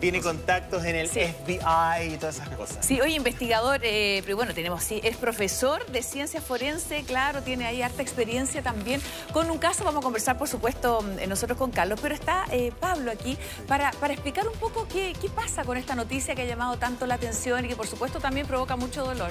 tiene contactos en el FBI y todas esas cosas. Sí, oye, investigador, eh, pero bueno, tenemos, sí, es profesor de ciencia forense, claro, tiene ahí harta experiencia también. Con un caso vamos a conversar, por supuesto, mm, nosotros con Carlos, pero está eh, Pablo aquí para, para explicar un poco qué, qué pasa con esta noticia que ha llamado tanto la atención y que por supuesto también provoca mucho dolor.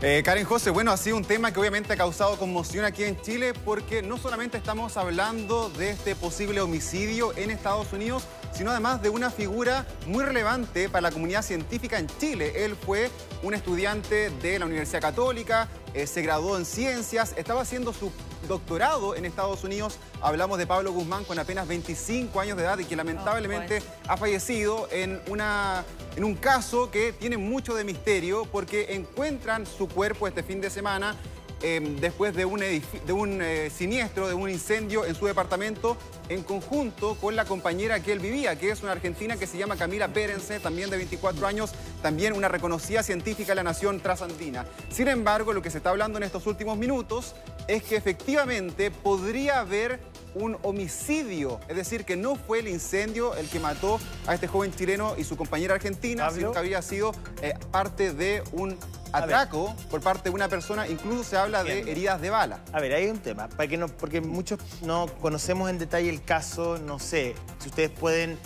Eh, Karen José, bueno, ha sido un tema que obviamente ha causado conmoción aquí en Chile porque no solamente estamos hablando de este posible homicidio en Estados Unidos, sino además de una figura muy relevante para la comunidad científica en Chile. Él fue un estudiante de la Universidad Católica, eh, se graduó en ciencias, estaba haciendo su doctorado en Estados Unidos. Hablamos de Pablo Guzmán con apenas 25 años de edad y que lamentablemente ha fallecido en, una, en un caso que tiene mucho de misterio porque encuentran su cuerpo este fin de semana Em, después de un, de un eh, siniestro, de un incendio en su departamento, en conjunto con la compañera que él vivía, que es una argentina que se llama Camila Pérense, también de 24 años, también una reconocida científica de la nación trasandina. Sin embargo, lo que se está hablando en estos últimos minutos es que efectivamente podría haber un homicidio, es decir, que no fue el incendio el que mató a este joven chileno y su compañera argentina, sino que había sido eh, parte de un atraco por parte de una persona, incluso se habla de heridas de bala. A ver, hay un tema, para que no, porque muchos no conocemos en detalle el caso, no sé, si ustedes pueden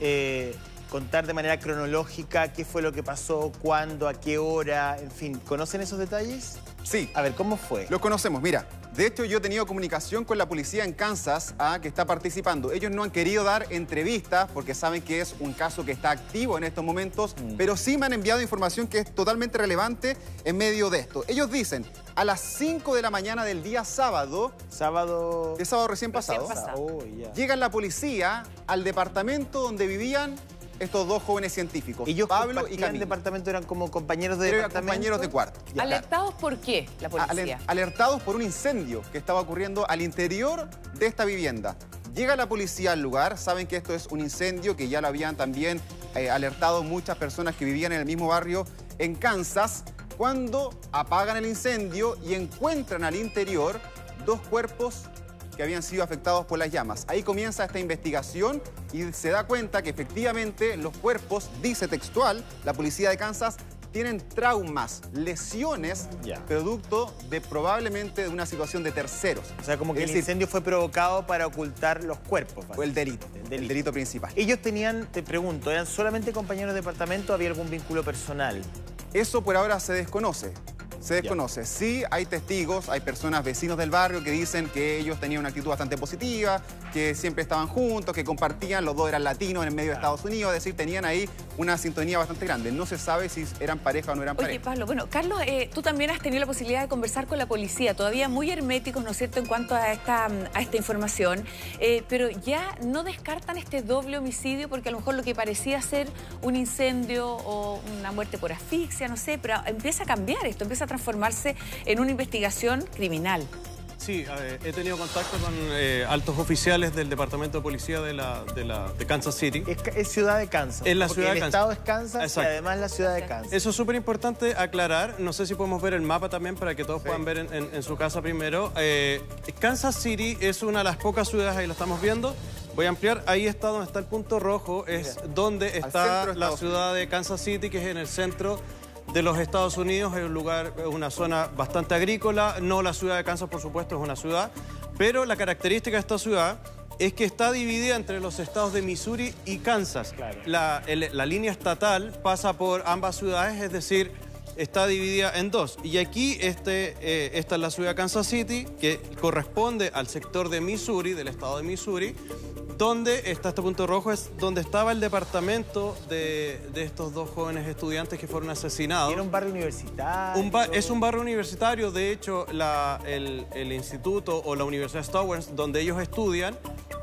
eh, contar de manera cronológica qué fue lo que pasó, cuándo, a qué hora, en fin, ¿conocen esos detalles? Sí. A ver, ¿cómo fue? Lo conocemos, mira. De hecho, yo he tenido comunicación con la policía en Kansas ah, que está participando. Ellos no han querido dar entrevistas porque saben que es un caso que está activo en estos momentos, mm. pero sí me han enviado información que es totalmente relevante en medio de esto. Ellos dicen, a las 5 de la mañana del día sábado... Sábado... De sábado recién, pasado. Oh, llega la policía al departamento donde vivían estos dos jóvenes científicos, Ellos Pablo y Camilo. departamento eran como compañeros de departamento. compañeros de cuarto. ¿Alertados por qué la policía? Alertados por un incendio que estaba ocurriendo al interior de esta vivienda. Llega la policía al lugar, saben que esto es un incendio, que ya lo habían también eh, alertado muchas personas que vivían en el mismo barrio en Kansas, cuando apagan el incendio y encuentran al interior dos cuerpos que habían sido afectados por las llamas. Ahí comienza esta investigación y se da cuenta que efectivamente los cuerpos, dice textual, la policía de Kansas, tienen traumas, lesiones, producto de probablemente de una situación de terceros. O sea, como que el incendio fue provocado para ocultar los cuerpos. Fue el delito, el delito, principal. Ellos tenían, te pregunto, ¿eran solamente compañeros de departamento o había algún vínculo personal? Eso por ahora se desconoce. Se desconoce. Sí, hay testigos, hay personas, vecinos del barrio que dicen que ellos tenían una actitud bastante positiva, que siempre estaban juntos, que compartían, los dos eran latinos en el medio de Estados Unidos, es decir, tenían ahí una sintonía bastante grande. No se sabe si eran pareja o no eran pareja. Oye, Pablo, bueno, Carlos, eh, tú también has tenido la posibilidad de conversar con la policía, todavía muy herméticos, ¿no es cierto?, en cuanto a esta, a esta información, eh, pero ya no descartan este doble homicidio porque a lo mejor lo que parecía ser un incendio o una muerte por asfixia, no sé, pero empieza a cambiar esto, empieza a transformarse en una investigación criminal. Sí, he tenido contacto con eh, altos oficiales del Departamento de Policía de, la, de, Kansas City. Es, ciudad de Kansas. Es la ciudad el de Kansas. estado es Kansas y además la ciudad de Kansas. Eso es súper importante aclarar. No sé si podemos ver el mapa también para que todos puedan ver en, su casa primero. Eh, Kansas City es una de las pocas ciudades, ahí lo estamos viendo, Voy a ampliar, ahí está donde está el punto rojo, es donde está la ciudad de Kansas City, que es en el centro de los Estados Unidos, es un lugar, es una zona bastante agrícola, no la ciudad de Kansas, por supuesto, es una ciudad, pero la característica de esta ciudad es que está dividida entre los estados de Missouri y Kansas. La, línea estatal pasa por ambas ciudades, es decir, está dividida en dos. Y aquí este, eh, esta es la ciudad de Kansas City, que corresponde al sector de Missouri, del estado de Missouri, donde está este punto rojo es donde estaba el departamento de, estos dos jóvenes estudiantes que fueron asesinados. Era un barrio universitario. es un barrio universitario, de hecho, el, el, instituto o la Universidad Stowers, donde ellos estudian,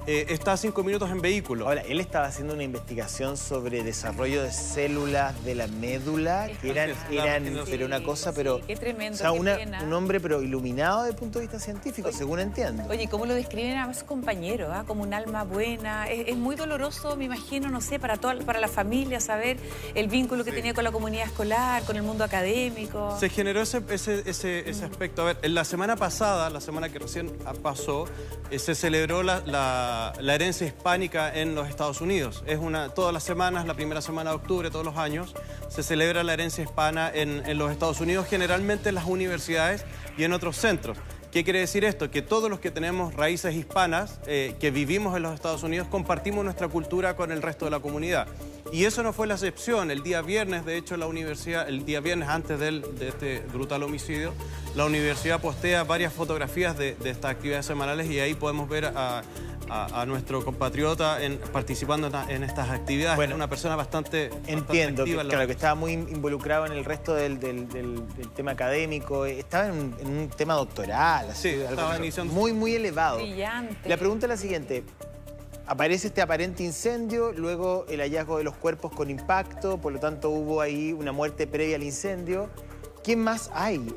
eh, está a cinco minutos en vehículo. Ahora, él estaba haciendo una investigación sobre desarrollo de células de la médula, que eran, eran pero una cosa, pero... Qué tremendo, o sea, un hombre, pero iluminado desde el punto de vista científico, según entiendo. Oye, ¿cómo lo describen a su compañero? Ah? Como un alma buena. Es, muy doloroso, me imagino, no sé, para, toda, para la familia, saber el vínculo que tenía con la comunidad escolar, con el mundo académico. Se generó ese, ese, ese, ese aspecto. A ver, en la semana pasada, la semana que recién pasó, eh, se celebró la la, herencia hispánica en los Estados Unidos. Es una, todas las semanas, la primera semana de octubre, todos los años, se celebra la herencia hispana en, en los Estados Unidos, generalmente en las universidades y en otros centros. ¿Qué quiere decir esto? Que todos los que tenemos raíces hispanas, eh, que vivimos en los Estados Unidos, compartimos nuestra cultura con el resto de la comunidad. Y eso no fue la excepción. El día viernes, de hecho, la universidad, el día viernes antes de, este brutal homicidio, la universidad postea varias fotografías de, de estas actividades semanales y ahí podemos ver a a, nuestro compatriota en, participando en, estas actividades. Bueno, una persona bastante. Entiendo, que, claro, que estaba muy involucrado en el resto del, tema académico. Estaba en un, tema doctoral. sí, estaba iniciando. Muy, muy elevado. Brillante. La pregunta es la siguiente. Aparece este aparente incendio, luego el hallazgo de los cuerpos con impacto, por lo tanto hubo ahí una muerte previa al incendio. ¿Qué más hay?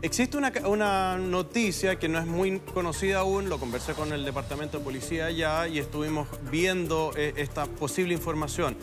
Existe una, noticia que no es muy conocida aún, lo conversé con el Departamento de Policía allá y estuvimos viendo eh, esta posible información.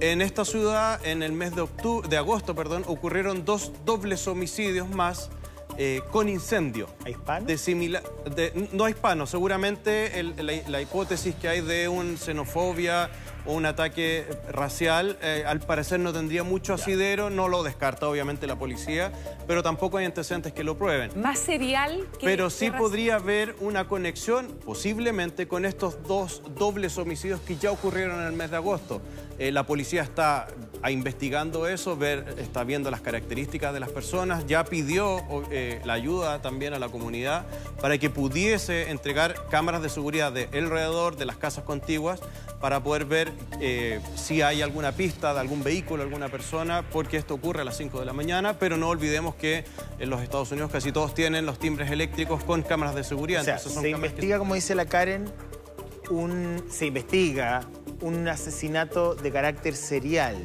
En esta ciudad, en el mes de, octubre, de agosto, perdón, ocurrieron dos dobles homicidios más eh, con incendio. ¿A hispano? De no a hispano, seguramente la, hipótesis que hay de un xenofobia o un ataque racial, eh, al parecer no tendría mucho asidero, no lo descarta obviamente la policía, pero tampoco hay antecedentes que lo prueben. Más serial que... Pero sí podría haber una conexión, posiblemente, con estos dos dobles homicidios que ya ocurrieron en el mes de agosto. Eh, la policía está investigando eso, ver, está viendo las características de las personas, ya pidió eh, la ayuda también a la comunidad para que pudiese entregar cámaras de seguridad de alrededor de las casas contiguas para poder ver eh, si hay alguna pista de algún vehículo, alguna persona, porque esto ocurre a las 5 de la mañana, pero no olvidemos que en los Estados Unidos casi todos tienen los timbres eléctricos con cámaras de seguridad. se investiga, como dice la Karen, un, se investiga un asesinato de carácter serial.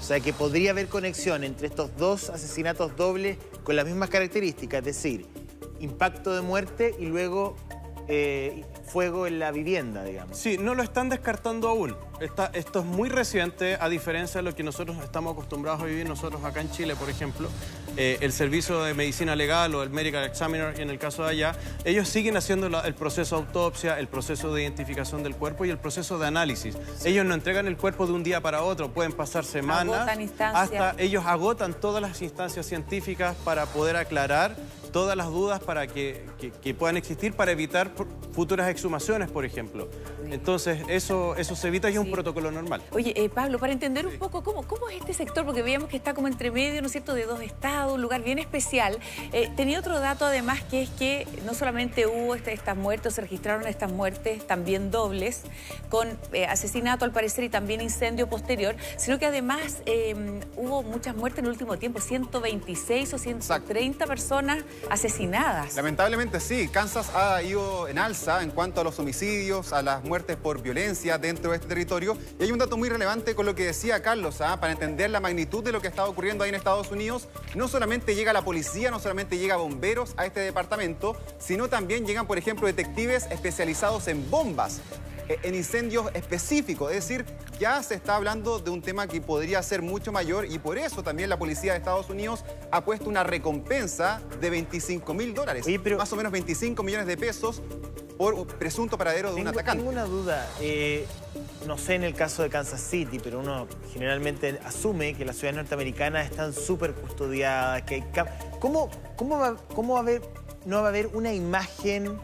O sea, que podría haber conexión entre estos dos asesinatos dobles con las mismas características, es decir, impacto de muerte y luego eh, fuego en la vivienda, digamos. Sí, no lo están descartando aún. esto es muy reciente, a diferencia de lo que nosotros estamos acostumbrados a vivir nosotros acá en Chile, por ejemplo. Eh, el servicio de medicina legal o el medical examiner, en el caso de allá, ellos siguen haciendo el proceso de autopsia, el proceso de identificación del cuerpo y el proceso de análisis. Ellos no entregan el cuerpo de un día para otro, pueden pasar semanas. Hasta ellos agotan todas las instancias científicas para poder aclarar todas las dudas para que, puedan existir para evitar futuras exhumaciones, por ejemplo. Entonces, eso, eso se evita y es un protocolo normal. Oye, eh, Pablo, para entender un poco cómo, cómo es este sector, porque veíamos que está como entre medio, ¿no es cierto?, de dos estados, un lugar bien especial. Eh, tenía otro dato además que es que no solamente hubo estas muertes, se registraron estas muertes también dobles, con eh, asesinato al parecer y también incendio posterior, sino que además hubo muchas muertes en el último tiempo, 126 o 130 personas asesinadas. Lamentablemente sí, Kansas ha ido en alza en cuanto a los homicidios, a las muertes por violencia dentro de este territorio. Y hay un dato muy relevante con lo que decía Carlos, ¿ah? para entender la magnitud de lo que está ocurriendo ahí en Estados Unidos. No solamente llega la policía, no solamente llega bomberos a este departamento, sino también llegan, por ejemplo, detectives especializados en bombas. Eh, en incendios específicos. Es decir, ya se está hablando de un tema que podría ser mucho mayor y por eso también la policía de Estados Unidos ha puesto una recompensa de 25 mil dólares, más o menos 25 millones de pesos por presunto paradero de un atacante. Tengo una duda. Eh, no sé en el caso de Kansas City, pero uno generalmente asume que las ciudades norteamericanas están súper custodiadas, que ¿Cómo, cómo, va, ¿Cómo va a haber, no va a haber una imagen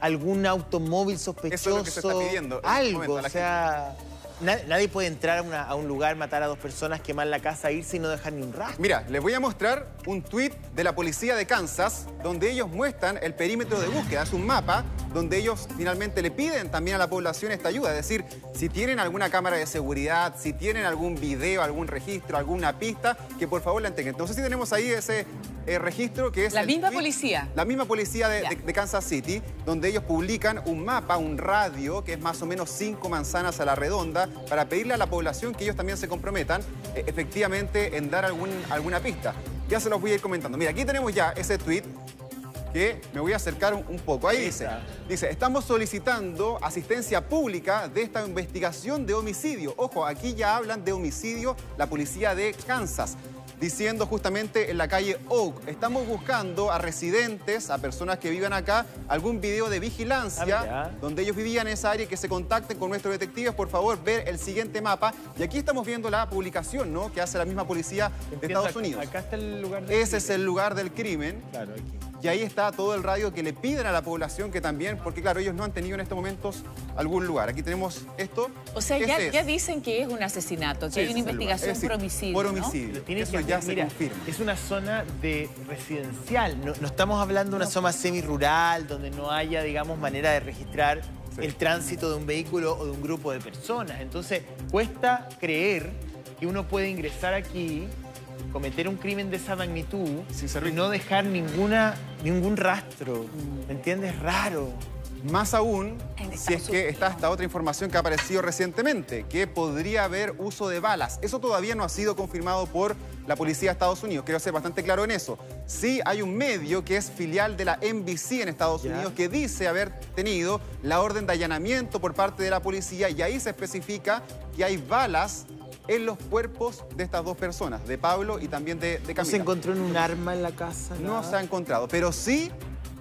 algún automóvil sospechoso. Eso es lo que se está pidiendo. Algo, o sea... Nadie puede entrar a, un lugar, matar a dos personas, quemar la casa, irse y no dejar ni un rastro. Mira, les voy a mostrar un tuit de la policía de Kansas donde ellos muestran el perímetro de búsqueda. Es un mapa donde ellos finalmente le piden también a la población esta ayuda. Es decir, si tienen alguna cámara de seguridad, si tienen algún video, algún registro, alguna pista, que por favor la entreguen. Entonces sí tenemos ahí ese eh, registro que es... La misma policía. La misma policía de, Kansas City, donde ellos publican un mapa, un radio, que es más o menos cinco manzanas a la redonda, para pedirle a la población que ellos también se comprometan eh, efectivamente en dar algún, alguna pista. Ya se los voy a ir comentando. Mira, aquí tenemos ya ese tweet que me voy a acercar un, poco. Ahí dice, dice, estamos solicitando asistencia pública de esta investigación de homicidio. Ojo, aquí ya hablan de homicidio la policía de Kansas. diciendo justamente en la calle Oak. Estamos buscando a residentes, a personas que vivan acá, algún video de vigilancia Ah, donde ellos vivían en esa área y que se contacten con nuestros detectives. Por favor, ver el siguiente mapa. Y aquí estamos viendo la publicación ¿no? que hace la misma policía de Estados Unidos. Acá está el lugar del Ese es el lugar del crimen. Claro, aquí. Y ahí está todo el radio que le piden a la población que también, porque claro, ellos no han tenido en estos momentos algún lugar. Aquí tenemos esto. O sea, ya, Ese es. ya dicen que es un asesinato, que Sí, hay una investigación Es decir, por homicidio. Por homicidio. Eso que ya hacer. se Mira, confirma. Es una zona de residencial. No, no estamos hablando de una zona semi-rural donde no haya, digamos, manera de registrar Sí. el tránsito de un vehículo o de un grupo de personas. Entonces, cuesta creer que uno puede ingresar aquí, cometer un crimen de esa magnitud Sin y no dejar ninguna, ningún rastro. ¿Me entiendes? Raro. Más aún, si es que está esta otra información que ha aparecido recientemente, que podría haber uso de balas. Eso todavía no ha sido confirmado por la policía de Estados Unidos. Quiero ser bastante claro en eso. Sí hay un medio que es filial de la NBC en Estados Ya. Unidos que dice haber tenido la orden de allanamiento por parte de la policía y ahí se especifica que hay balas en los cuerpos de estas dos personas, de Pablo y también de, de ¿No se encontró en un arma en la casa? No se ha encontrado, pero sí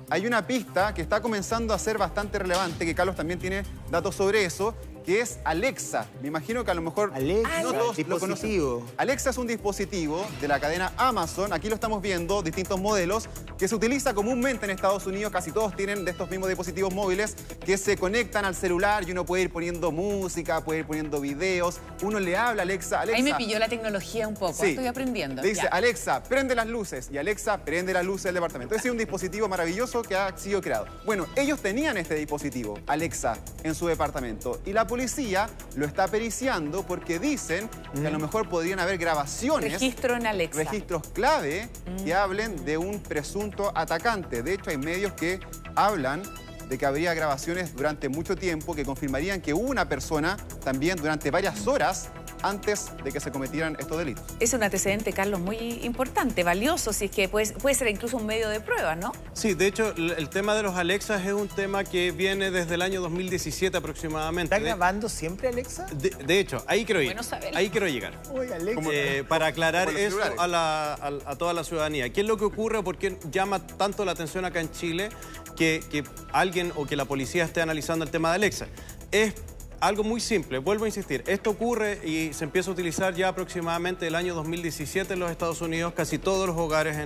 hay una pista que está comenzando a ser bastante relevante, que Carlos también tiene datos sobre eso, que es Alexa. Me imagino que a lo mejor Alexa, no todos lo conocen. dispositivo. Alexa es un dispositivo de la cadena Amazon, aquí lo estamos viendo, distintos modelos, que se utiliza comúnmente en Estados Unidos, casi todos tienen de estos mismos dispositivos móviles que se conectan al celular y uno puede ir poniendo música, puede ir poniendo videos, uno le habla a Alexa, Alexa. Ahí me pilló la tecnología un poco, Sí. estoy aprendiendo. Le dice, ya. Alexa, prende las luces. Y Alexa prende las luces del departamento. Ese es un dispositivo maravilloso que ha sido creado. Bueno, ellos tenían este dispositivo, Alexa, en su departamento. Y la policía lo está periciando porque dicen que a lo mejor podrían haber grabaciones. Registro en Alexa. registros clave que hablen de un presunto atacante. De hecho, hay medios que hablan de que habría grabaciones durante mucho tiempo que confirmarían que hubo una persona también durante varias horas antes de que se cometieran estos delitos. Es un antecedente, Carlos, muy importante, valioso, si es que puede, puede ser incluso un medio de prueba, ¿no? Sí, de hecho, el tema de los Alexas es un tema que viene desde el año 2017 aproximadamente. ¿Está De- grabando siempre, Alexa? De, de hecho, ahí quiero ir. Bueno. Ahí quiero llegar. Uy, Alexa. Eh, para aclarar eso a, la- a- a toda la ciudadanía. ¿Qué es lo que ocurre o por qué llama tanto la atención acá en Chile que, que alguien o que la policía esté analizando el tema de Alexa? Es algo muy simple, vuelvo a insistir, esto ocurre y se empieza a utilizar ya aproximadamente el año 2017 en los Estados Unidos, casi todos los hogares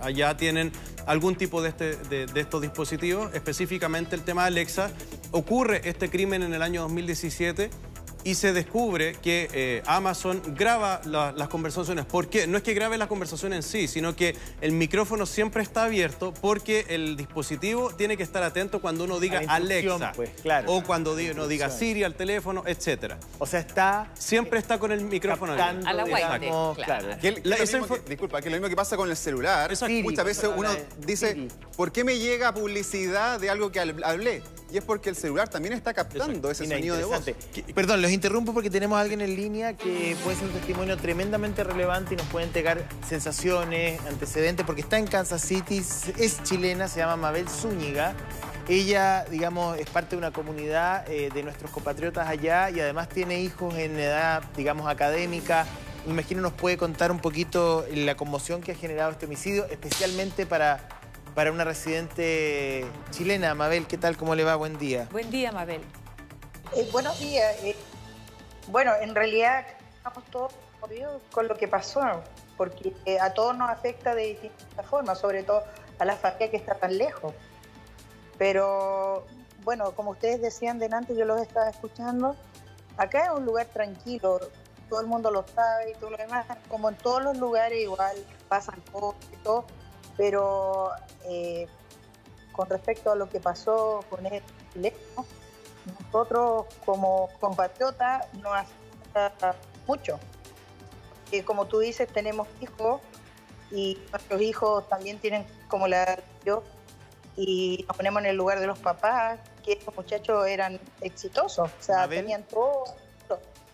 allá tienen algún tipo de, este, de estos dispositivos, específicamente el tema de Alexa. Ocurre este crimen en el año 2017 y se descubre que eh, Amazon graba la- las conversaciones. ¿Por qué? No es que grabe la conversación en sí, sino que el micrófono siempre está abierto porque el dispositivo tiene que estar atento cuando uno diga Alexa. pues, claro. O cuando uno diga. Siri al teléfono, etcétera. O sea, está Siempre está con el micrófono captando, A la abierto. digamos, claro. claro. Que el- que La- es lo esa mismo info- que- disculpa, que es lo mismo que pasa con el celular. Siri, Muchas veces uno dice, Siri. ¿por qué me llega publicidad de algo que hab- hablé? Y es porque el celular también está captando ese sonido de voz. Que- Perdón, los interrumpo porque tenemos a alguien en línea que puede ser un testimonio tremendamente relevante y nos puede entregar sensaciones, antecedentes, porque está en Kansas City, es chilena, se llama Mabel Zúñiga. Ella, digamos, es parte de una comunidad eh, de nuestros compatriotas allá y además tiene hijos en edad, digamos, académica. Me imagino nos puede contar un poquito la conmoción que ha generado este homicidio, especialmente para, para una residente chilena. Mabel, ¿qué tal? ¿Cómo le va? Buen día. Buen día, Mabel. Eh, buenos días. eh, bueno, en realidad estamos todos conmovidos con lo que pasó, porque eh, a todos nos afecta de distintas formas, sobre todo a la familia que está tan lejos. Pero bueno, como ustedes decían delante, yo los estaba escuchando, acá es un lugar tranquilo, todo el mundo lo sabe y todo lo demás, como en todos los lugares igual pasan cosas y todo, pero eh, con respecto a lo que pasó con el teléfono, nosotros como compatriotas nos afecta mucho. Eh, como tú dices, tenemos hijos y nuestros hijos también tienen como la yo y nos ponemos en el lugar de los papás, que estos muchachos eran exitosos, o sea, Mabel. tenían todo.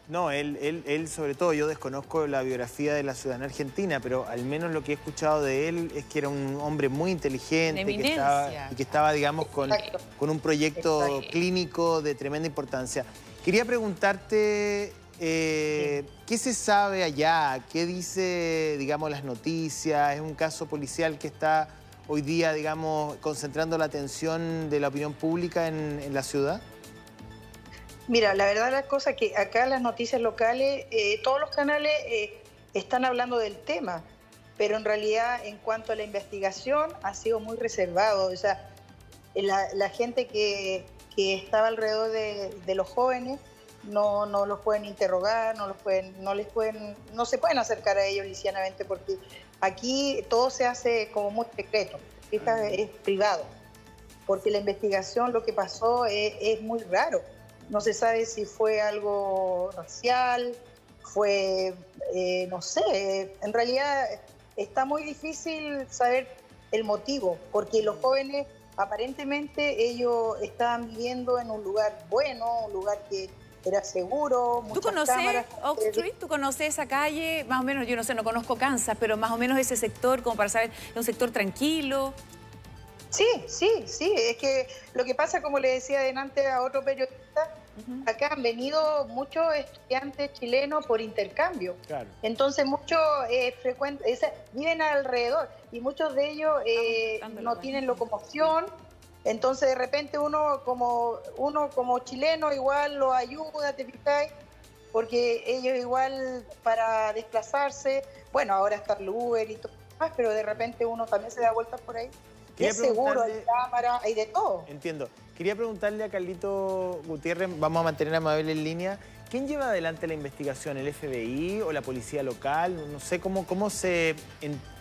No, él, él, él sobre todo, yo desconozco la biografía de la ciudadana argentina, pero al menos lo que he escuchado de él es que era un hombre muy inteligente que estaba, y que estaba, digamos, con, con un proyecto Exacto. clínico de tremenda importancia. Quería preguntarte, eh, ¿qué se sabe allá? ¿Qué dice, digamos, las noticias? ¿Es un caso policial que está hoy día, digamos, concentrando la atención de la opinión pública en, la ciudad? Mira, la verdad la cosa es que acá las noticias locales, eh, todos los canales eh, están hablando del tema, pero en realidad en cuanto a la investigación ha sido muy reservado. O sea, la, gente que, estaba alrededor de, los jóvenes no, no los pueden interrogar, no los pueden, no les pueden, no se pueden acercar a ellos lisianamente porque aquí todo se hace como muy secreto, es privado, porque la investigación, lo que pasó es, muy raro. No se sabe si fue algo racial, fue, eh, no sé, en realidad está muy difícil saber el motivo, porque los jóvenes aparentemente ellos estaban viviendo en un lugar bueno, un lugar que era seguro. ¿Tú conoces Oak Street? ¿Tú conoces esa calle? Más o menos, yo no sé, no conozco Kansas, pero más o menos ese sector, como para saber, es un sector tranquilo. Sí, sí, sí. Es que lo que pasa, como le decía adelante a otro periodista, acá han venido muchos estudiantes chilenos por intercambio. Entonces, muchos eh, viven alrededor y muchos de ellos eh, no tienen locomoción entonces de repente uno como uno como chileno igual lo ayuda, ¿te fijáis? Porque ellos igual para desplazarse, bueno, ahora está el Uber y todo más, pero de repente uno también se da vueltas por ahí. Es seguro, hay cámara, hay de todo. Entiendo. Quería preguntarle a Carlito Gutiérrez, vamos a mantener a Mabel en línea, ¿Quién lleva adelante la investigación? ¿El FBI o la policía local? No sé cómo, cómo, se,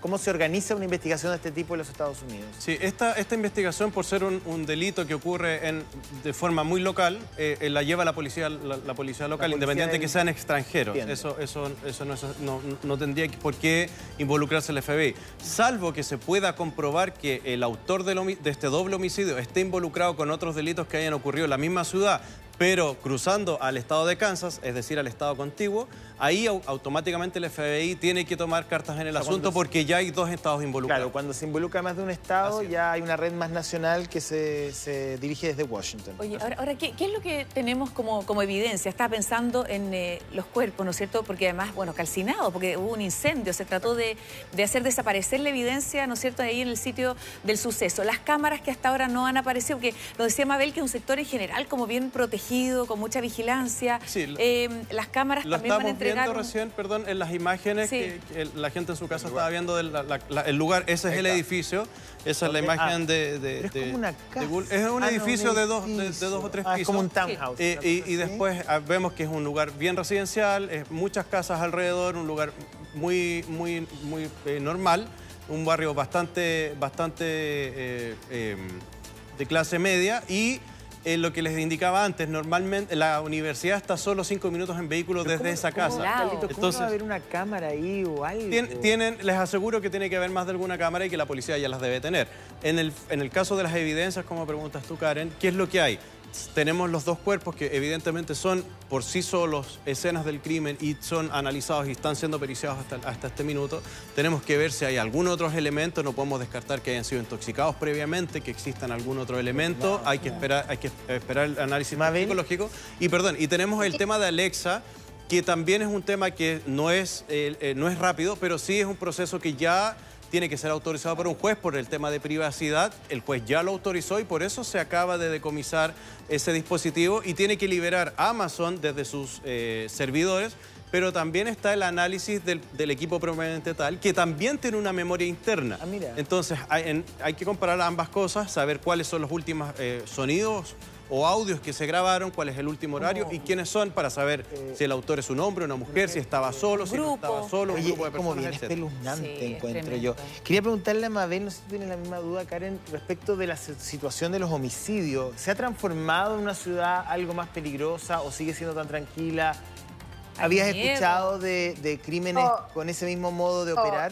cómo se organiza una investigación de este tipo en los Estados Unidos. Sí, esta, esta investigación, por ser un, delito que ocurre en, de forma muy local, eh, eh, la lleva la policía, la, policía local, independiente de que sean extranjeros. Eso, eso, eso no, no, tendría por qué involucrarse el FBI. Salvo que se pueda comprobar que el autor de, de este doble homicidio esté involucrado con otros delitos que hayan ocurrido en la misma ciudad, pero cruzando al estado de Kansas, es decir, al estado contiguo, ahí automáticamente el FBI tiene que tomar cartas en el asunto porque ya hay dos estados involucrados. Claro, cuando se involucra más de un estado, ya hay una red más nacional que se, dirige desde Washington. Oye, ahora, ¿qué, es lo que tenemos como, como evidencia? Estaba pensando en eh, los cuerpos, ¿no es cierto? Porque además, bueno, calcinados, porque hubo un incendio, se trató de, hacer desaparecer la evidencia, ¿no es cierto?, ahí en el sitio del suceso. Las cámaras que hasta ahora no han aparecido, porque lo decía Mabel, que es un sector en general como bien protegido, con mucha vigilancia. Sí, eh, las cámaras también van a viendo recién, perdón, en las imágenes que, la gente en su casa estaba viendo del el lugar. Ese es el edificio. Esa es la imagen ah, de, Es como una casa. Es un, ah, edificio, de, dos, de, dos o tres pisos. Ah, es como un townhouse. Y, después vemos que es un lugar bien residencial, es muchas casas alrededor, un lugar muy, muy, muy eh, normal, un barrio bastante, bastante eh, em, de clase media y lo que les indicaba antes, normalmente la universidad está solo cinco minutos en vehículo desde esa casa. Entonces, va a haber una cámara ahí o algo? Tienen, les aseguro que tiene que haber más de alguna cámara y que la policía ya las debe tener. En el, en el caso de las evidencias, como preguntas tú, Karen, ¿qué es lo que hay? Tenemos los dos cuerpos que evidentemente son por sí solos escenas del crimen y son analizados y están siendo periciados hasta, hasta este minuto. Tenemos que ver si hay algún otro elemento, no podemos descartar que hayan sido intoxicados previamente, que existan algún otro elemento, hay que esperar, hay que esperar el análisis psicológico. Y perdón, y tenemos el tema de Alexa, que también es un tema que no es, eh, eh, no es rápido, pero sí es un proceso que ya tiene que ser autorizado por un juez por el tema de privacidad. El juez ya lo autorizó y por eso se acaba de decomisar ese dispositivo y tiene que liberar Amazon desde sus eh, servidores pero también está el análisis del, equipo propiamente tal, que también tiene una memoria interna. Ah, Entonces hay, que comparar ambas cosas, saber cuáles son los últimos eh, sonidos o audios que se grabaron, cuál es el último horario y quiénes son para saber eh, si el autor es un hombre o una mujer, si estaba solo, si no estaba solo, un grupo de personas, como bien espeluznante encuentro yo. Quería preguntarle a Mabel, no sé si tiene la misma duda, Karen, respecto de la situación de los homicidios. ¿Se ha transformado en una ciudad algo más peligrosa o sigue siendo tan tranquila? ¿Habías escuchado de, crímenes con ese mismo modo de operar?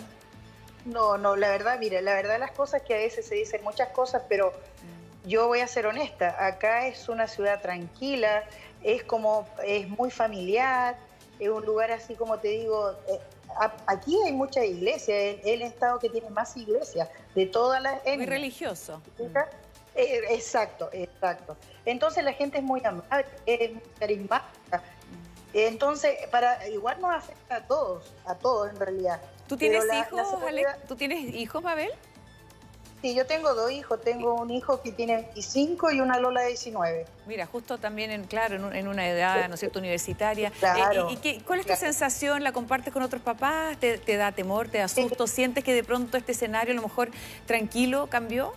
No, no, la verdad, mire, la verdad las cosas que a veces se dicen muchas cosas, pero yo voy a ser honesta, acá es una ciudad tranquila, es como, es muy familiar, es un lugar así como te digo, eh, aquí hay muchas iglesias, es el estado que tiene más iglesias de todas las... Muy religioso. Eh, exacto, exacto. Entonces la gente es muy amable, es muy carismática. Entonces, para igual nos afecta a todos, a todos en realidad. ¿Tú tienes hijos, ¿Tú tienes hijos, Mabel? Sí, yo tengo dos hijos. Tengo un hijo que tiene 25 y una Lola de 19. Mira, justo también, en, claro, en, una edad, ¿no es cierto?, universitaria. Claro. Eh, ¿Y, cuál es tu sensación? ¿La compartes con otros papás? ¿Te, da temor, te da susto? ¿Sientes que de pronto este escenario a lo mejor tranquilo cambió?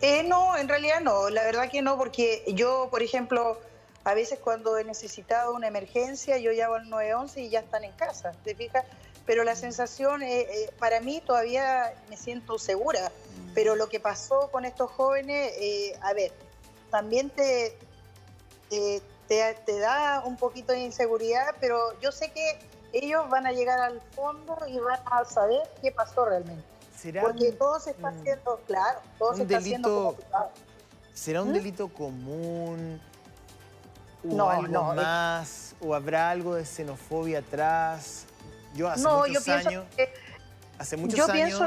Eh, no, en realidad no. La verdad que no, porque yo, por ejemplo, a veces cuando he necesitado una emergencia, yo llamo al 911 y ya están en casa, ¿te fijas? Pero la sensación, eh, eh, para mí todavía me siento segura, mm. pero lo que pasó con estos jóvenes, eh, a ver, también te, te, da un poquito de inseguridad, pero yo sé que ellos van a llegar al fondo y van a saber qué pasó realmente. Porque todo se está haciendo, claro, todo se está haciendo ¿Será un ¿Mm? delito común? ¿O no, algo más? ¿O habrá algo de xenofobia atrás? Yo hace muchos años, hace muchos años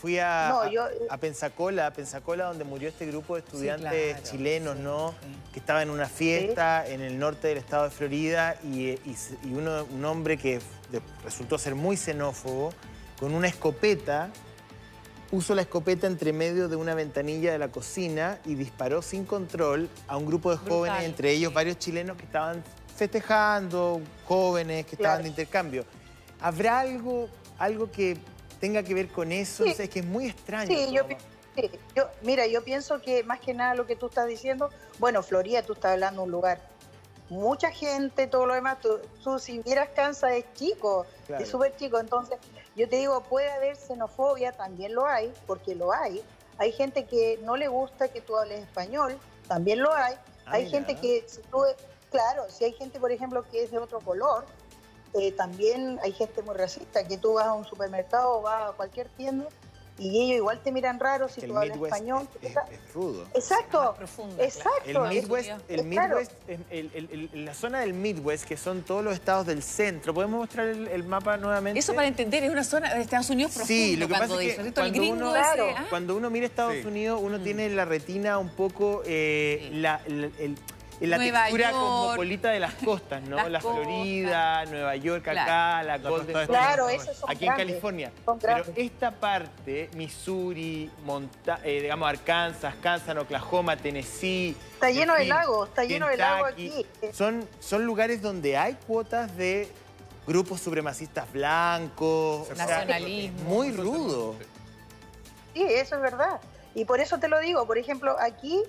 fui a, a, Pensacola, Pensacola donde murió este grupo de estudiantes chilenos, ¿no? Que estaba en una fiesta en el norte del estado de Florida y, un hombre que resultó ser muy xenófobo, con una escopeta, puso la escopeta entre medio de una ventanilla de la cocina y disparó sin control a un grupo de jóvenes, entre ellos varios chilenos que estaban festejando, jóvenes que estaban de intercambio. ¿Habrá algo, algo que tenga que ver con eso? es que es muy extraño. Sí, yo, mira, yo pienso que más que nada lo que tú estás diciendo, bueno, Florida, tú estás hablando de un lugar, mucha gente, todo lo demás, tú, si vieras Kansas es chico, es súper chico, entonces yo te digo, puede haber xenofobia, también lo hay, porque lo hay. Hay gente que no le gusta que tú hables español, también lo hay. Ah, hay gente que, si tú, claro, si hay gente, por ejemplo, que es de otro color, eh, también hay gente muy racista, que tú vas a un supermercado o vas a cualquier tienda y ellos igual te miran raro si tú hablas español. Es, rudo. Exacto, exacto. El Midwest, el Midwest la zona del Midwest, que son todos los estados del centro, ¿podemos mostrar el, mapa nuevamente? Eso para entender, es una zona de Estados Unidos profundo. Sí, lo que pasa es que cuando, uno, cuando uno mira Estados Unidos, uno mm. tiene la retina un poco, eh, la, el la textura cosmopolita de las costas, ¿no? la Florida, Nueva York acá, la Golden Claro, son Aquí en California. Pero esta parte, Missouri, eh, digamos Arkansas, Kansas, Oklahoma, Tennessee... Está lleno de lagos, está lleno de lagos aquí. Son, son lugares donde hay cuotas de grupos supremacistas blancos. Nacionalismo. muy rudo. Sí, eso es verdad. Y por eso te lo digo, por ejemplo, aquí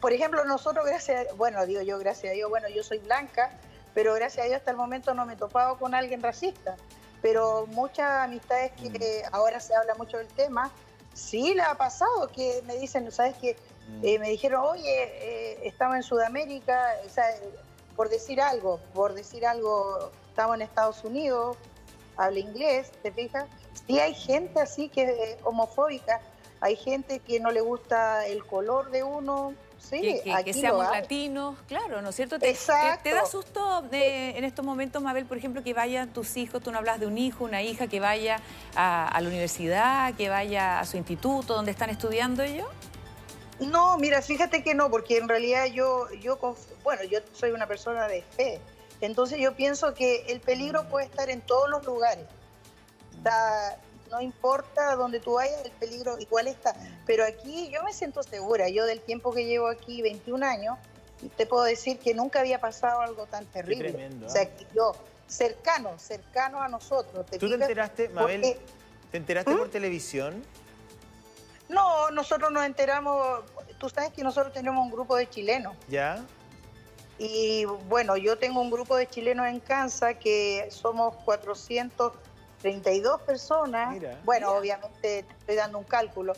por ejemplo, nosotros, gracias, a, bueno, digo yo, gracias a Dios, bueno, yo soy blanca, pero gracias a Dios hasta el momento no me he topado con alguien racista. Pero muchas amistades que mm. ahora se habla mucho del tema, sí le ha pasado que me dicen, ¿sabes qué? Mm. Eh, me dijeron, oye, eh, estamos en Sudamérica, o sea, por decir algo, por decir algo, estamos en Estados Unidos, habla inglés, ¿te fijas? Sí hay gente así que es homofóbica, hay gente que no le gusta el color de uno, Sí, que, seamos latinos, claro, ¿no es cierto? Te, Exacto. Te, da susto en estos momentos, Mabel, por ejemplo, que vayan tus hijos, tú no hablas de un hijo, una hija que vaya a, la universidad, que vaya a su instituto, donde están estudiando ellos? No, mira, fíjate que no, porque en realidad yo, yo, bueno, yo soy una persona de fe, entonces yo pienso que el peligro puede estar en todos los lugares. Está, no importa dónde tú vayas, el peligro igual está. Pero aquí yo me siento segura, yo del tiempo que llevo aquí, 21 años, te puedo decir que nunca había pasado algo tan terrible. O sea, que yo, cercano, cercano a nosotros. ¿Tú te enteraste, Mabel, te enteraste por ¿Mm? televisión? No, nosotros nos enteramos, tú sabes que nosotros tenemos un grupo de chilenos. ¿Ya? Y bueno, yo tengo un grupo de chilenos en Kansas que somos 400 32 personas. bueno, obviamente estoy dando un cálculo,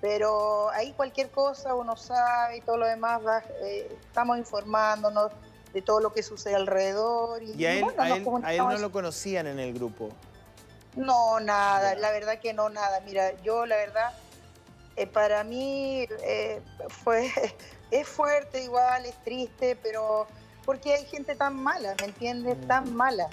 pero ahí cualquier cosa uno sabe y todo lo demás, eh, estamos informándonos de todo lo que sucede alrededor. Y, a, él, no lo conocían en el grupo? No, nada, la verdad que no, nada. Mira, yo la verdad, eh, para mí eh, fue, es fuerte igual, es triste, pero porque hay gente tan mala, ¿me entiendes? Mm. Tan mala.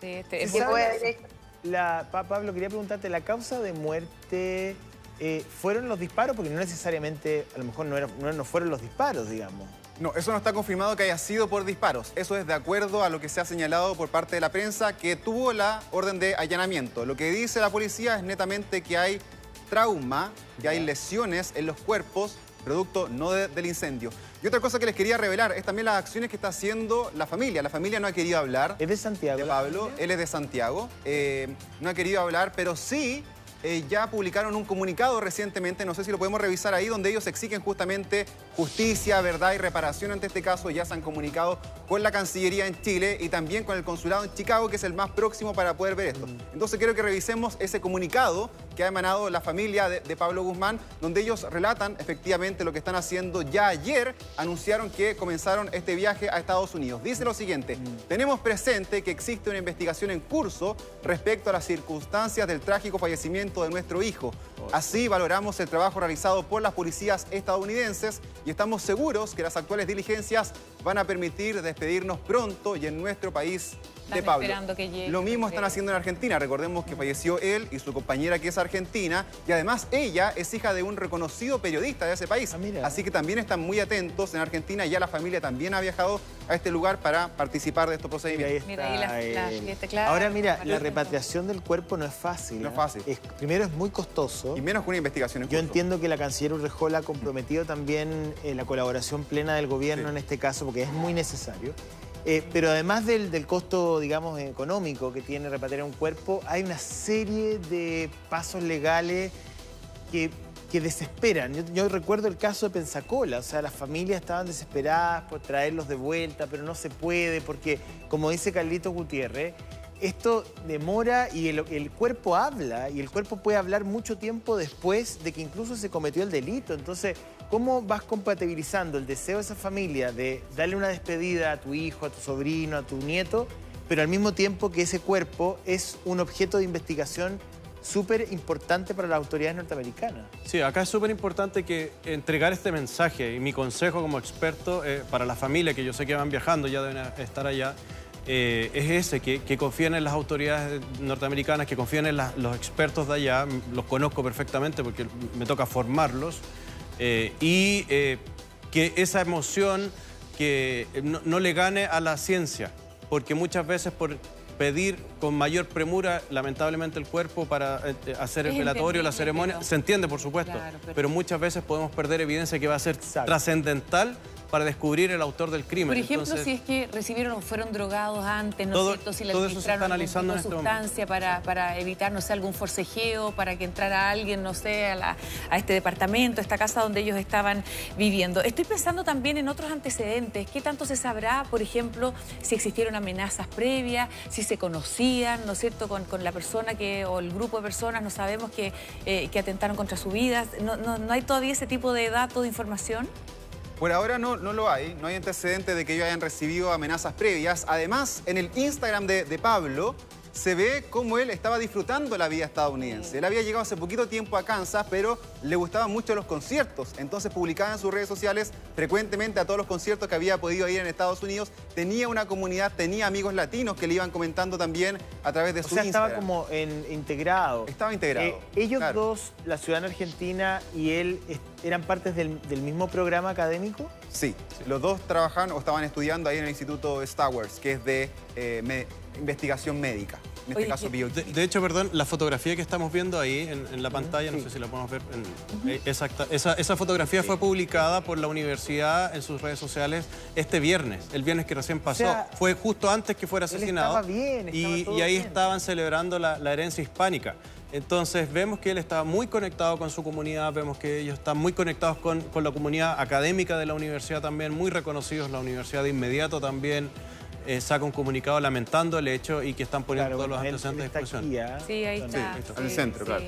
Sí, este, que puede la, Pablo, quería preguntarte, ¿la causa de muerte eh, fueron los disparos? Porque no necesariamente, a lo mejor no, no, fueron los disparos, digamos. No, eso no está confirmado que haya sido por disparos. Eso es de acuerdo a lo que se ha señalado por parte de la prensa que tuvo la orden de allanamiento. Lo que dice la policía es netamente que hay trauma, que hay lesiones en los cuerpos, producto no del incendio. Y otra cosa que les quería revelar es también las acciones que está haciendo la familia. La familia no ha querido hablar. ¿Es de Santiago? De Pablo, él es de Santiago. Eh, no ha querido hablar, pero sí eh, ya publicaron un comunicado recientemente, no sé si lo podemos revisar ahí, donde ellos exigen justamente justicia, verdad y reparación ante este caso. Ya se han comunicado con la Cancillería en Chile y también con el Consulado en Chicago, que es el más próximo para poder ver esto. Mm. Entonces quiero que revisemos ese comunicado que ha emanado la familia de, de, Pablo Guzmán, donde ellos relatan efectivamente lo que están haciendo. Ya ayer anunciaron que comenzaron este viaje a Estados Unidos. Dice lo siguiente, mm. tenemos presente que existe una investigación en curso respecto a las circunstancias del trágico fallecimiento de nuestro hijo. Así valoramos el trabajo realizado por las policías estadounidenses y estamos seguros que las actuales diligencias van a permitir despedirnos pronto y en nuestro país de Pablo. Lo mismo están haciendo en Argentina. Recordemos que falleció él y su compañera que es argentina y además ella es hija de un reconocido periodista de ese país. Ah, Así que también están muy atentos en Argentina. Ya la familia también ha viajado a este lugar para participar de estos procedimientos. Ahora mira, la repatriación del cuerpo no es fácil. No es ¿eh? fácil. primero es muy costoso. Y menos que una investigación. Yo entiendo que la canciller Urrejola ha comprometido también eh, la colaboración plena del gobierno en este caso porque es muy necesario. Eh, pero además del, costo, digamos, económico que tiene repatriar un cuerpo, hay una serie de pasos legales que, desesperan. Yo, recuerdo el caso de Pensacola, o sea, las familias estaban desesperadas por traerlos de vuelta, pero no se puede porque, como dice Carlito Gutiérrez, esto demora y el, el, cuerpo habla y el cuerpo puede hablar mucho tiempo después de que incluso se cometió el delito. Entonces, ¿Cómo vas compatibilizando el deseo de esa familia de darle una despedida a tu hijo, a tu sobrino, a tu nieto, pero al mismo tiempo que ese cuerpo es un objeto de investigación súper importante para las autoridades norteamericanas. Sí, acá es súper importante que entregar este mensaje y mi consejo como experto eh, para la familia, que yo sé que van viajando, ya deben estar allá, eh, es ese, que, confíen en las autoridades norteamericanas, que confíen en los expertos de allá, los conozco perfectamente porque me toca formarlos, eh, y eh, que esa emoción que no, le gane a la ciencia, porque muchas veces por pedir con mayor premura, lamentablemente, el cuerpo para eh, hacer el velatorio, la ceremonia, se entiende, por supuesto, pero... muchas veces podemos perder evidencia que va a ser trascendental para descubrir el autor del crimen. Por ejemplo, si es que recibieron o fueron drogados antes, ¿no es cierto? Si les administraron alguna este sustancia para, para, evitar, no sé, algún forcejeo, para que entrara alguien, no sé, a, este departamento, a esta casa donde ellos estaban viviendo. Estoy pensando también en otros antecedentes. ¿Qué tanto se sabrá, por ejemplo, si existieron amenazas previas, si se conocían, ¿no es cierto?, con, con la persona que, o el grupo de personas, no sabemos que, eh, que atentaron contra su vida. ¿No, no, ¿No hay todavía ese tipo de datos, de información? Por ahora no, no lo hay, no hay antecedentes de que ellos hayan recibido amenazas previas. Además, en el Instagram de, de Pablo se ve cómo él estaba disfrutando la vida estadounidense. Él había llegado hace poquito tiempo a Kansas, pero le gustaban mucho los conciertos. Entonces publicaba en sus redes sociales frecuentemente a todos los conciertos que había podido ir en Estados Unidos. Tenía una comunidad, tenía amigos latinos que le iban comentando también a través de o su sea, estaba como integrado. Estaba integrado. Eh, ellos dos, la ciudadana argentina y él, eran partes del, mismo programa académico. Sí, los dos trabajaban o estaban estudiando ahí en el Instituto Star Wars, que es de eh, investigación médica. En este caso, de, hecho, perdón, la fotografía que estamos viendo ahí en, la pantalla, no sé si la podemos ver eh, exacta, esa, fotografía fue publicada por la universidad en sus redes sociales este viernes, el viernes que recién pasó. fue justo antes que fuera asesinado. Estaba bien, y, ahí estaban celebrando la, herencia hispánica. Entonces vemos que él estaba muy conectado con su comunidad, vemos que ellos están muy conectados con, con la comunidad académica de la universidad también, muy reconocidos, la universidad de inmediato también eh, saca un comunicado lamentando el hecho y que están poniendo todos los antecedentes de discusión. ¿ah? Sí, ahí está. en el centro, claro.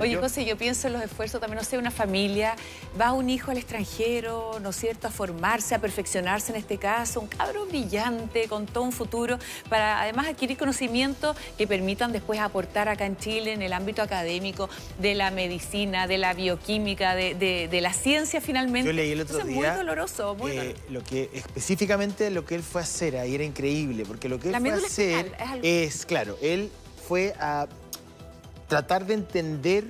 Oye, José, yo pienso en los esfuerzos también, no sé, una familia, va un hijo al extranjero, ¿no es cierto?, a formarse, a perfeccionarse en este caso, un cabrón brillante, con todo un futuro, para además adquirir conocimientos que permitan después aportar acá en Chile en el ámbito académico de la medicina, de la bioquímica, de, la ciencia finalmente. Yo leí el otro Eso día. Es muy doloroso, muy eh, Lo que específicamente lo que él fue a hacer ahí increíble, porque lo que él fue a hacer es, claro, él fue a tratar de entender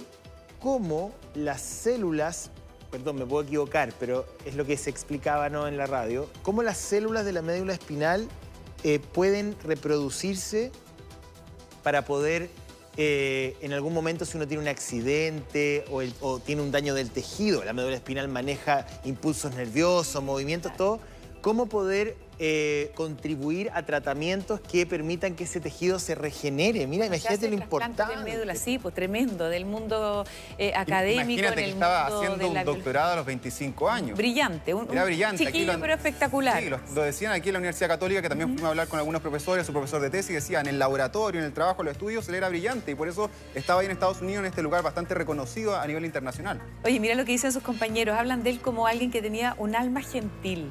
cómo las células perdón, me puedo equivocar, pero es lo que se explicaba ¿no? en la radio, cómo las células de la médula espinal eh, pueden reproducirse para poder, eh, en algún momento, si uno tiene un accidente o, el- o tiene un daño del tejido, la médula espinal maneja impulsos nerviosos, movimientos, todo, cómo poder eh, contribuir a tratamientos que permitan que ese tejido se regenere. Mira, imagínate lo importante. de médula, sí, pues tremendo, del mundo eh, académico, Imagínate en que el estaba mundo haciendo un la doctorado a los 25 años. Brillante, un, Era un brillante. chiquillo, lo- pero espectacular. Sí, lo, lo decían aquí en la Universidad Católica, que también fuimos a hablar con algunos profesores, su profesor de tesis, decía, en el laboratorio, en el trabajo, en los estudios, él era brillante y por eso estaba ahí en Estados Unidos, en este lugar bastante reconocido a nivel internacional. Oye, mira lo que dicen sus compañeros. Hablan de él como alguien que tenía un alma gentil.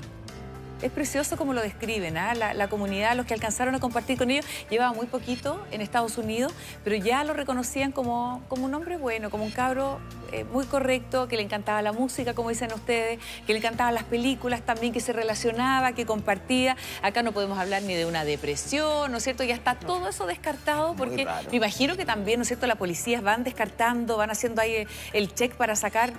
Es precioso como lo describen, ¿ah? la, la comunidad, los que alcanzaron a compartir con ellos, llevaba muy poquito en Estados Unidos, pero ya lo reconocían como, como un hombre bueno, como un cabro eh, muy correcto, que le encantaba la música, como dicen ustedes, que le encantaban las películas también, que se relacionaba, que compartía. Acá no podemos hablar ni de una depresión, ¿no es cierto? Ya está todo eso descartado porque me imagino que también, ¿no es cierto?, la policía van descartando, van haciendo ahí el check para sacar,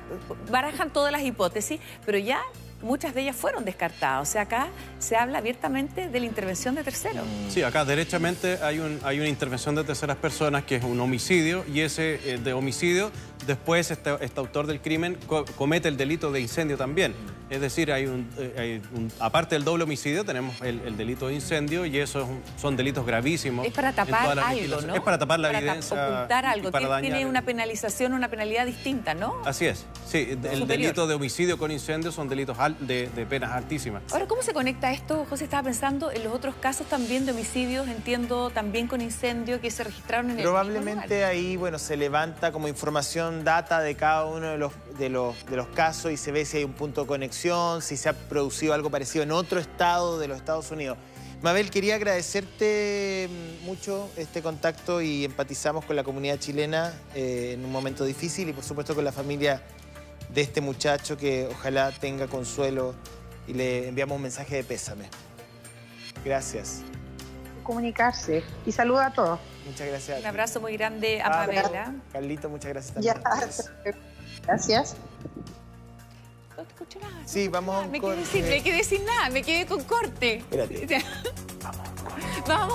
barajan todas las hipótesis, pero ya muchas de ellas fueron descartadas. O sea, acá se habla abiertamente de la intervención de terceros. Sí, acá derechamente hay, un, hay una intervención de terceras personas que es un homicidio y ese eh, de homicidio después este, este autor del crimen co- comete el delito de incendio también. Es decir, hay un, eh, hay un- aparte del doble homicidio tenemos el, el delito de incendio y esos son delitos gravísimos. Es para tapar algo. ¿no? Es para tapar la Para evidencia. Ocultar y algo. para Tiene, dañar el- una penalización, una penalidad distinta, ¿no? Así es, sí, el Superior. delito de homicidio con incendio son delitos al- de, de penas altísimas. Ahora, ¿cómo se conecta esto? José estaba pensando en los otros casos también de homicidios, entiendo, también con incendio que se registraron en el mismo Probablemente ahí, bueno, se levanta como información, data de cada uno de los, de, los, de los casos y se ve si hay un punto de conexión, si se ha producido algo parecido en otro estado de los Estados Unidos. Mabel, quería agradecerte mm, mucho este contacto y empatizamos con la comunidad chilena eh, en un momento difícil y por supuesto con la familia de este muchacho que ojalá tenga consuelo y le enviamos un mensaje de pésame. Gracias. Comunicarse. Y saluda a todos. Muchas gracias. Un abrazo muy grande a Ah, Mabela. Carlito, muchas gracias también. Ya. Gracias. No te escucho nada. no Sí, vamos a un nada. Me quedé sin, corte. me quedé sin nada, me quedé con corte. Espérate. Vamos.